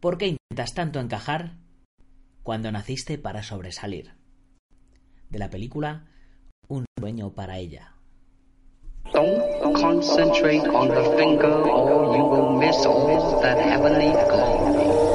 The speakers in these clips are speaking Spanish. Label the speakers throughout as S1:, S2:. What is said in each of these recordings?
S1: ¿Por qué intentas tanto encajar cuando naciste para sobresalir? De la película Un sueño para ella.
S2: Don't concentrate on the finger or you will miss heavenly.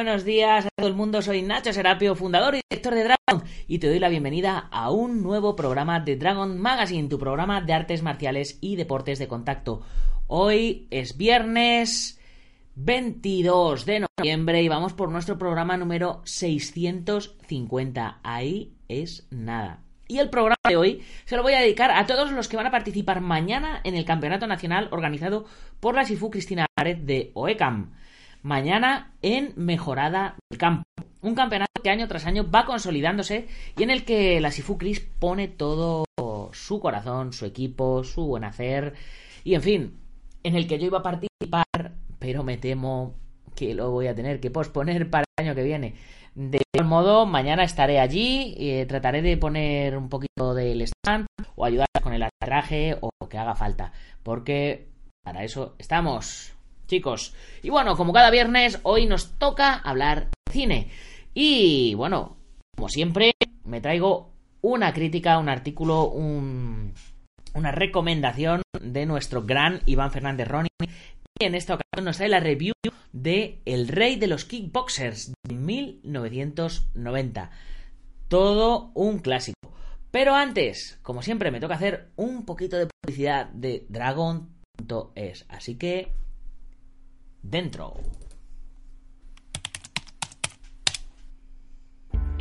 S1: Buenos días a todo el mundo, soy Nacho Serapio, fundador y director de Dragon, y te doy la bienvenida a un nuevo programa de Dragon Magazine, tu programa de artes marciales y deportes de contacto. Hoy es viernes 22 de noviembre y vamos por nuestro programa número 650. Ahí es nada. Y el programa de hoy se lo voy a dedicar a todos los que van a participar mañana en el Campeonato Nacional organizado por la Sifu Cristina Red de OECAM mañana en Mejorada del Campo. Un campeonato que año tras año va consolidándose y en el que la Sifukris pone todo su corazón, su equipo, su buen hacer y en fin, en el que yo iba a participar, pero me temo que lo voy a tener que posponer para el año que viene. De todo modo, mañana estaré allí y eh, trataré de poner un poquito del stand o ayudar con el aterraje o que haga falta, porque para eso estamos chicos. Y bueno, como cada viernes, hoy nos toca hablar de cine. Y bueno, como siempre, me traigo una crítica, un artículo, un, una recomendación de nuestro gran Iván Fernández Ronin. Y en esta ocasión nos trae la review de El Rey de los Kickboxers de 1990. Todo un clásico. Pero antes, como siempre, me toca hacer un poquito de publicidad de Dragon.es. Así que dentro.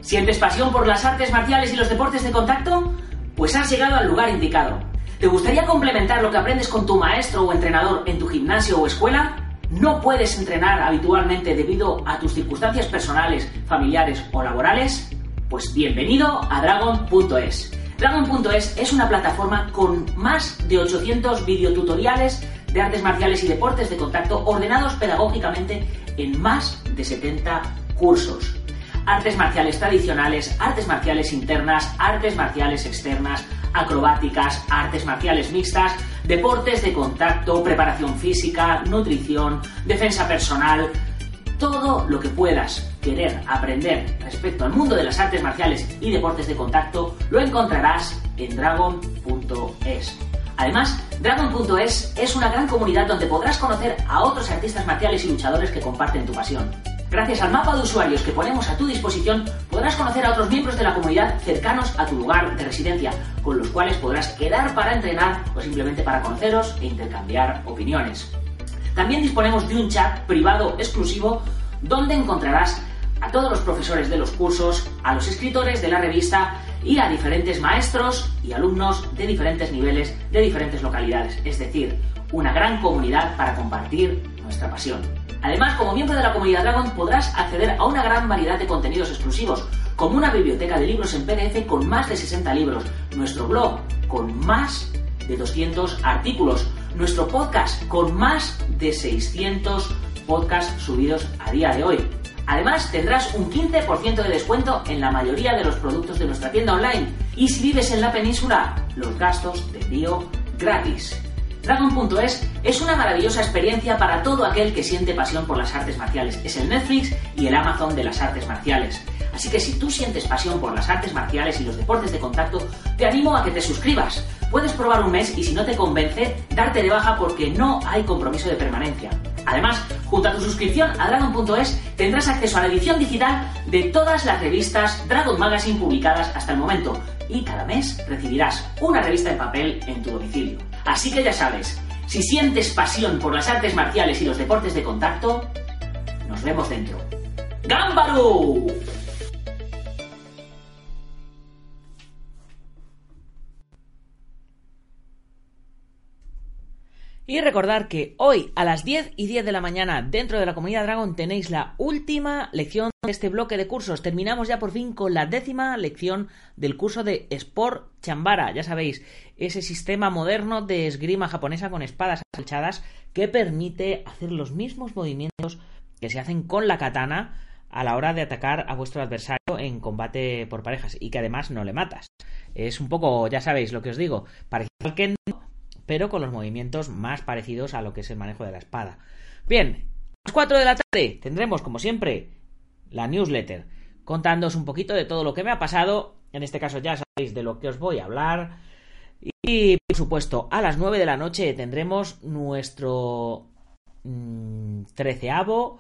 S1: ¿Sientes pasión por las artes marciales y los deportes de contacto? Pues has llegado al lugar indicado. ¿Te gustaría complementar lo que aprendes con tu maestro o entrenador en tu gimnasio o escuela? ¿No puedes entrenar habitualmente debido a tus circunstancias personales, familiares o laborales? Pues bienvenido a Dragon.es. Dragon.es es una plataforma con más de 800 videotutoriales de artes marciales y deportes de contacto ordenados pedagógicamente en más de 70 cursos. Artes marciales tradicionales, artes marciales internas, artes marciales externas, acrobáticas, artes marciales mixtas, deportes de contacto, preparación física, nutrición, defensa personal, todo lo que puedas querer aprender respecto al mundo de las artes marciales y deportes de contacto lo encontrarás en dragon.es. Además, Dragon.es es una gran comunidad donde podrás conocer a otros artistas marciales y luchadores que comparten tu pasión. Gracias al mapa de usuarios que ponemos a tu disposición, podrás conocer a otros miembros de la comunidad cercanos a tu lugar de residencia, con los cuales podrás quedar para entrenar o simplemente para conoceros e intercambiar opiniones. También disponemos de un chat privado exclusivo donde encontrarás a todos los profesores de los cursos, a los escritores de la revista y a diferentes maestros y alumnos de diferentes niveles, de diferentes localidades. Es decir, una gran comunidad para compartir nuestra pasión. Además, como miembro de la comunidad Dragon podrás acceder a una gran variedad de contenidos exclusivos, como una biblioteca de libros en PDF con más de 60 libros, nuestro blog con más de 200 artículos, nuestro podcast con más de 600 podcasts subidos a día de hoy, Además, tendrás un 15% de descuento en la mayoría de los productos de nuestra tienda online. Y si vives en la península, los gastos de envío gratis. Dragon.es es una maravillosa experiencia para todo aquel que siente pasión por las artes marciales. Es el Netflix y el Amazon de las artes marciales. Así que si tú sientes pasión por las artes marciales y los deportes de contacto, te animo a que te suscribas. Puedes probar un mes y si no te convence, darte de baja porque no hay compromiso de permanencia. Además, junto a tu suscripción a Dragon.es tendrás acceso a la edición digital de todas las revistas Dragon Magazine publicadas hasta el momento y cada mes recibirás una revista en papel en tu domicilio. Así que ya sabes, si sientes pasión por las artes marciales y los deportes de contacto, nos vemos dentro. ¡Gámbaro! Y recordar que hoy a las 10 y 10 de la mañana dentro de la comunidad Dragon tenéis la última lección de este bloque de cursos. Terminamos ya por fin con la décima lección del curso de Sport Chambara. Ya sabéis, ese sistema moderno de esgrima japonesa con espadas alchadas que permite hacer los mismos movimientos que se hacen con la katana a la hora de atacar a vuestro adversario en combate por parejas y que además no le matas. Es un poco, ya sabéis lo que os digo, parecido al kendo, pero con los movimientos más parecidos a lo que es el manejo de la espada. Bien, a las 4 de la tarde tendremos, como siempre, la newsletter, contándoos un poquito de todo lo que me ha pasado. En este caso ya sabéis de lo que os voy a hablar. Y, por supuesto, a las 9 de la noche tendremos nuestro mmm, treceavo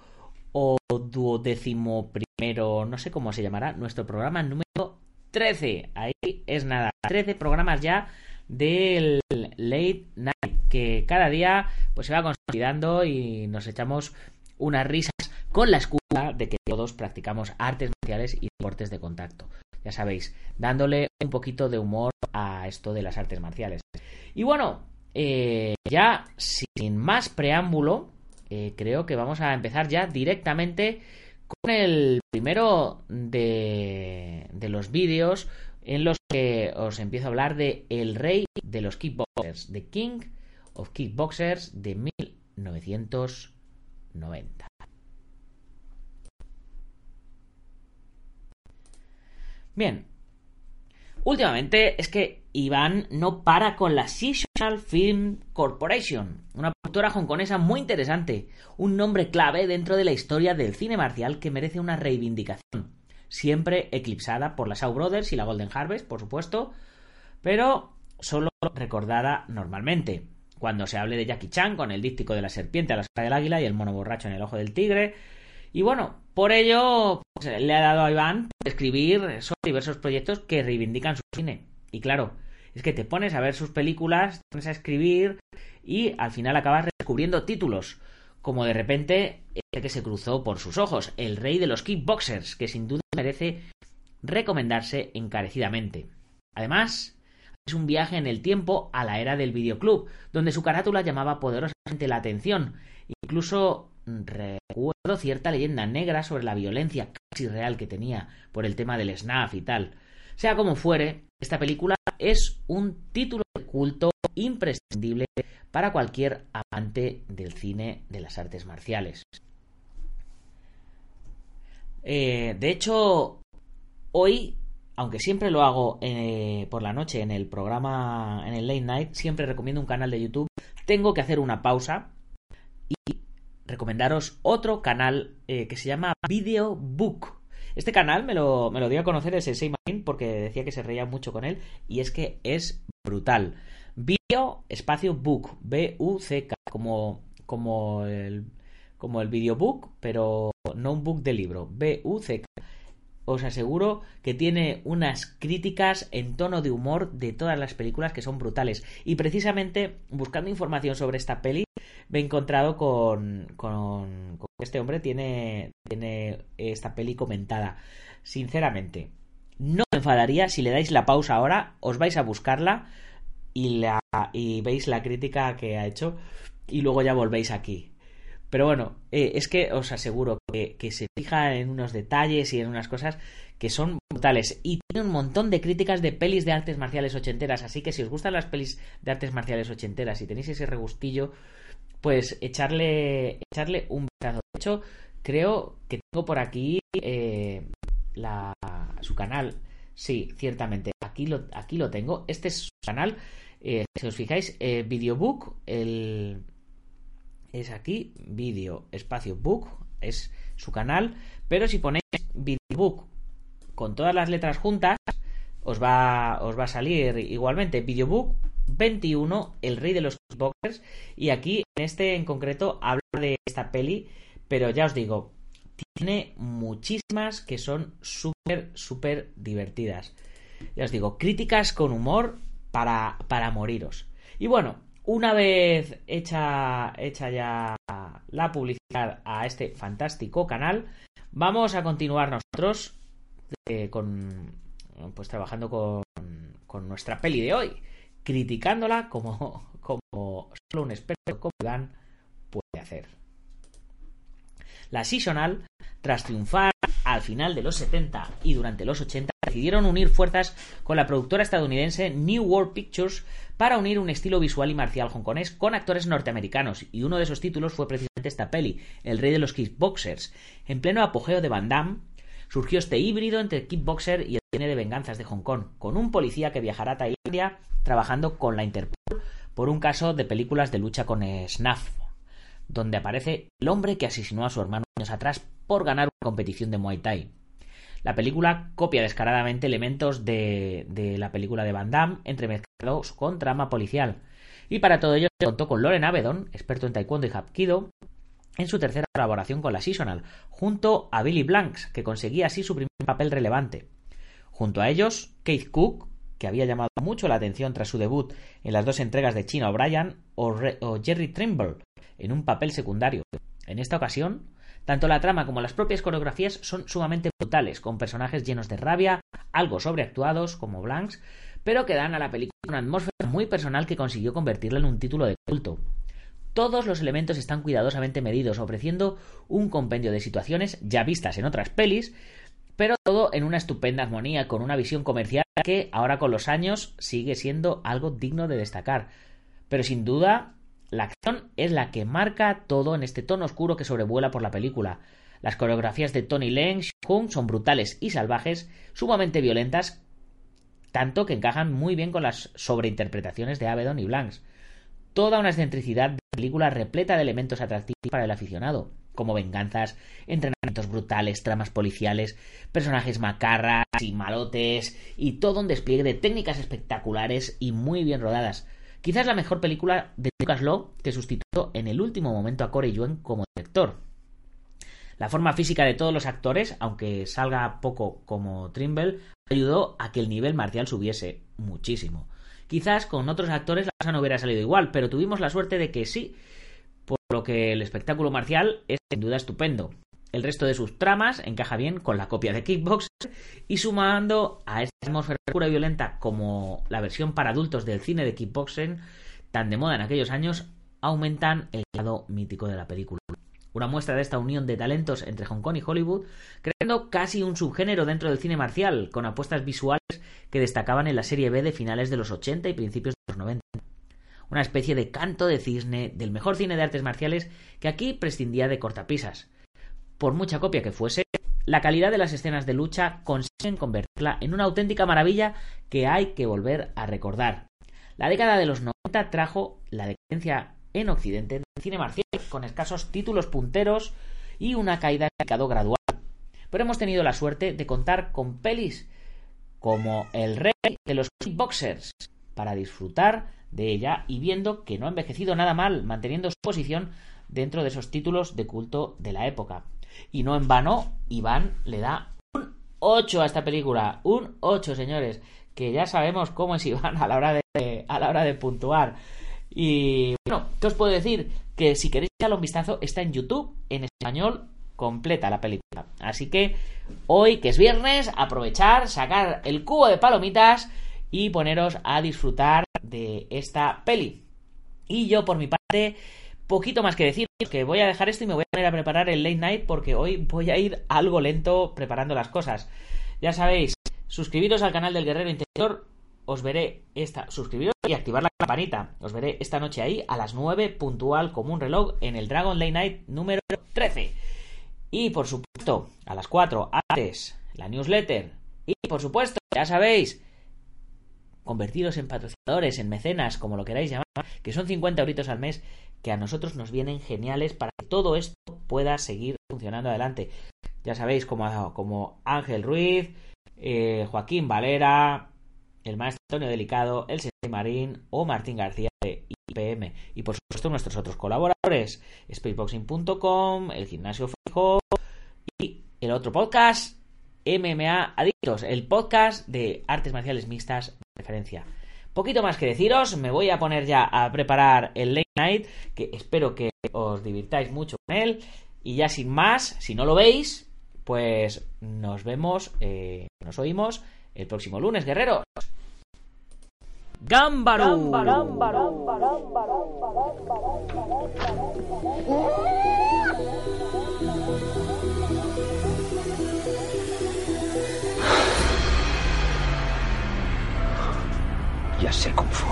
S1: o duodécimo primero, no sé cómo se llamará, nuestro programa número 13. Ahí es nada, 13 programas ya del Late Night, que cada día pues se va consolidando y nos echamos unas risas con la excusa de que todos practicamos artes marciales y deportes de contacto. Ya sabéis, dándole un poquito de humor a esto de las artes marciales. Y bueno, eh, ya sin más preámbulo, eh, creo que vamos a empezar ya directamente con el primero de, de los vídeos en los que os empiezo a hablar de El Rey de los Kickboxers, The King of Kickboxers de 1990. Bien, últimamente es que Iván no para con la Social Film Corporation, una productora hongkonesa muy interesante, un nombre clave dentro de la historia del cine marcial que merece una reivindicación, siempre eclipsada por la Shaw Brothers y la Golden Harvest, por supuesto, pero solo recordada normalmente. Cuando se hable de Jackie Chan con el díptico de la serpiente a la sombra del águila y el mono borracho en el ojo del tigre. Y bueno, por ello pues, le ha dado a Iván escribir sobre diversos proyectos que reivindican su cine. Y claro, es que te pones a ver sus películas, te pones a escribir y al final acabas descubriendo títulos. Como de repente este que se cruzó por sus ojos, El Rey de los Kickboxers, que sin duda merece recomendarse encarecidamente. Además, es un viaje en el tiempo a la era del videoclub, donde su carátula llamaba poderosamente la atención. Incluso recuerdo cierta leyenda negra sobre la violencia casi real que tenía por el tema del snaf y tal. Sea como fuere, esta película es un título de culto imprescindible para cualquier amante del cine de las artes marciales. Eh, de hecho, hoy, aunque siempre lo hago eh, por la noche en el programa, en el late night, siempre recomiendo un canal de YouTube, tengo que hacer una pausa y recomendaros otro canal eh, que se llama Video Book. Este canal me lo, me lo dio a conocer el Sensei porque decía que se reía mucho con él y es que es brutal. Video espacio book, B-U-C-K, como, como el, como el videobook, pero no un book de libro, B-U-C-K. Os aseguro que tiene unas críticas en tono de humor de todas las películas que son brutales. Y precisamente buscando información sobre esta peli, me he encontrado con, con, con este hombre, tiene, tiene esta peli comentada. Sinceramente, no me enfadaría si le dais la pausa ahora, os vais a buscarla y, la, y veis la crítica que ha hecho y luego ya volvéis aquí. Pero bueno, eh, es que os aseguro que, que, se fija en unos detalles y en unas cosas que son brutales. Y tiene un montón de críticas de pelis de artes marciales ochenteras. Así que si os gustan las pelis de artes marciales ochenteras y tenéis ese regustillo, pues echarle, echarle un vistazo. De hecho, creo que tengo por aquí eh, la, su canal. Sí, ciertamente. Aquí lo, aquí lo tengo. Este es su canal. Eh, si os fijáis, eh, Videobook, el, es aquí, Video Espacio Book, es su canal. Pero si ponéis Videobook con todas las letras juntas, os va, os va a salir igualmente Videobook 21, El Rey de los Kickboxers. Y aquí, en este en concreto, habla de esta peli. Pero ya os digo, tiene muchísimas que son súper, súper divertidas. Ya os digo, críticas con humor para, para moriros. Y bueno, una vez hecha, hecha ya la publicidad a este fantástico canal, vamos a continuar nosotros eh, con, pues trabajando con, con nuestra peli de hoy, criticándola como, como solo un experto como Iván puede hacer. La Seasonal, tras triunfar al final de los 70 y durante los 80, decidieron unir fuerzas con la productora estadounidense New World Pictures para unir un estilo visual y marcial hongkonés con actores norteamericanos, y uno de esos títulos fue precisamente esta peli, El rey de los kickboxers. En pleno apogeo de Van Damme, surgió este híbrido entre kickboxer y el cine de venganzas de Hong Kong, con un policía que viajará a Tailandia trabajando con la Interpol por un caso de películas de lucha con SNAF donde aparece el hombre que asesinó a su hermano años atrás por ganar una competición de Muay Thai. La película copia descaradamente elementos de, de la película de Van Damme, entremezclados con trama policial. Y para todo ello se contó con Loren Avedon, experto en taekwondo y hapkido, en su tercera colaboración con la Seasonal, junto a Billy Blanks, que conseguía así su primer papel relevante. Junto a ellos, Keith Cook, que había llamado mucho la atención tras su debut en las dos entregas de China O'Brien, o, o Jerry Trimble, en un papel secundario. En esta ocasión, tanto la trama como las propias coreografías son sumamente brutales, con personajes llenos de rabia, algo sobreactuados, como Blanks, pero que dan a la película una atmósfera muy personal que consiguió convertirla en un título de culto. Todos los elementos están cuidadosamente medidos, ofreciendo un compendio de situaciones ya vistas en otras pelis, pero todo en una estupenda armonía, con una visión comercial que ahora con los años sigue siendo algo digno de destacar. Pero sin duda la acción es la que marca todo en este tono oscuro que sobrevuela por la película. Las coreografías de Tony Leung Hung son brutales y salvajes, sumamente violentas, tanto que encajan muy bien con las sobreinterpretaciones de Avedon y Blanks. Toda una excentricidad de película repleta de elementos atractivos para el aficionado, como venganzas, entrenamientos brutales, tramas policiales, personajes macarras y malotes, y todo un despliegue de técnicas espectaculares y muy bien rodadas. Quizás la mejor película de Lucas Law que sustituyó en el último momento a Corey Yuen como director. La forma física de todos los actores, aunque salga poco como Trimble, ayudó a que el nivel marcial subiese muchísimo. Quizás con otros actores la cosa no hubiera salido igual, pero tuvimos la suerte de que sí, por lo que el espectáculo marcial es sin duda estupendo. El resto de sus tramas encaja bien con la copia de Kickbox y sumando a esta atmósfera pura y violenta como la versión para adultos del cine de kickboxing tan de moda en aquellos años, aumentan el lado mítico de la película. Una muestra de esta unión de talentos entre Hong Kong y Hollywood, creando casi un subgénero dentro del cine marcial, con apuestas visuales que destacaban en la serie B de finales de los 80 y principios de los 90. Una especie de canto de cisne del mejor cine de artes marciales que aquí prescindía de cortapisas por mucha copia que fuese, la calidad de las escenas de lucha consiguen convertirla en una auténtica maravilla que hay que volver a recordar. La década de los 90 trajo la decadencia en Occidente del cine marcial, con escasos títulos punteros y una caída gradual. Pero hemos tenido la suerte de contar con pelis como El Rey de los Kickboxers para disfrutar de ella y viendo que no ha envejecido nada mal, manteniendo su posición dentro de esos títulos de culto de la época. Y no en vano, Iván le da 8 a esta película. Un 8, señores. Que ya sabemos cómo es Iván a la hora de, a la hora de puntuar. Y bueno, ¿qué os puedo decir? Que si queréis echarle un vistazo, está en YouTube, en español, completa la película. Así que hoy, que es viernes, aprovechar, sacar el cubo de palomitas y poneros a disfrutar de esta peli. Y yo, por mi parte, poquito más que decir, que voy a dejar esto y me voy a poner a preparar el late night porque hoy voy a ir algo lento preparando las cosas. Ya sabéis, suscribiros al canal del Guerrero Interior, os veré esta, suscribiros y activar la campanita. Os veré esta noche ahí a las 9 puntual como un reloj en el Dragon Late Night número 13. Y por supuesto, a las 4 antes la newsletter. Y por supuesto, ya sabéis, convertiros en patrocinadores, en mecenas, como lo queráis llamar, que son 50 euritos al mes, que a nosotros nos vienen geniales para que todo esto pueda seguir funcionando adelante. Ya sabéis, como, como Ángel Ruiz, eh, Joaquín Valera, el maestro Antonio Delicado, el señor Marín o Martín García de IPM. Y por supuesto nuestros otros colaboradores, spaceboxing.com, el gimnasio fijo y el otro podcast, MMA Adictos, el podcast de artes marciales mixtas referencia. Poquito más que deciros, me voy a poner ya a preparar el late night, que espero que os divirtáis mucho con él. Y ya sin más, si no lo veis, pues nos vemos, eh, nos oímos el próximo lunes, guerreros. Gámbaro.
S3: Ya sé Kung Fu.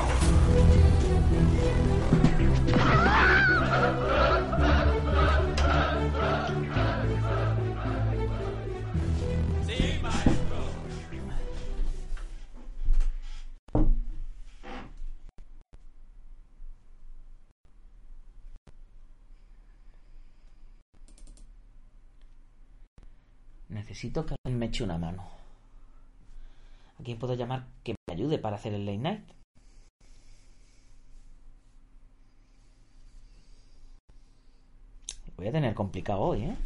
S1: Necesito que alguien me eche una mano. ¿A quién puedo llamar que ayude para hacer el late night? Voy a tener complicado hoy, ¿eh?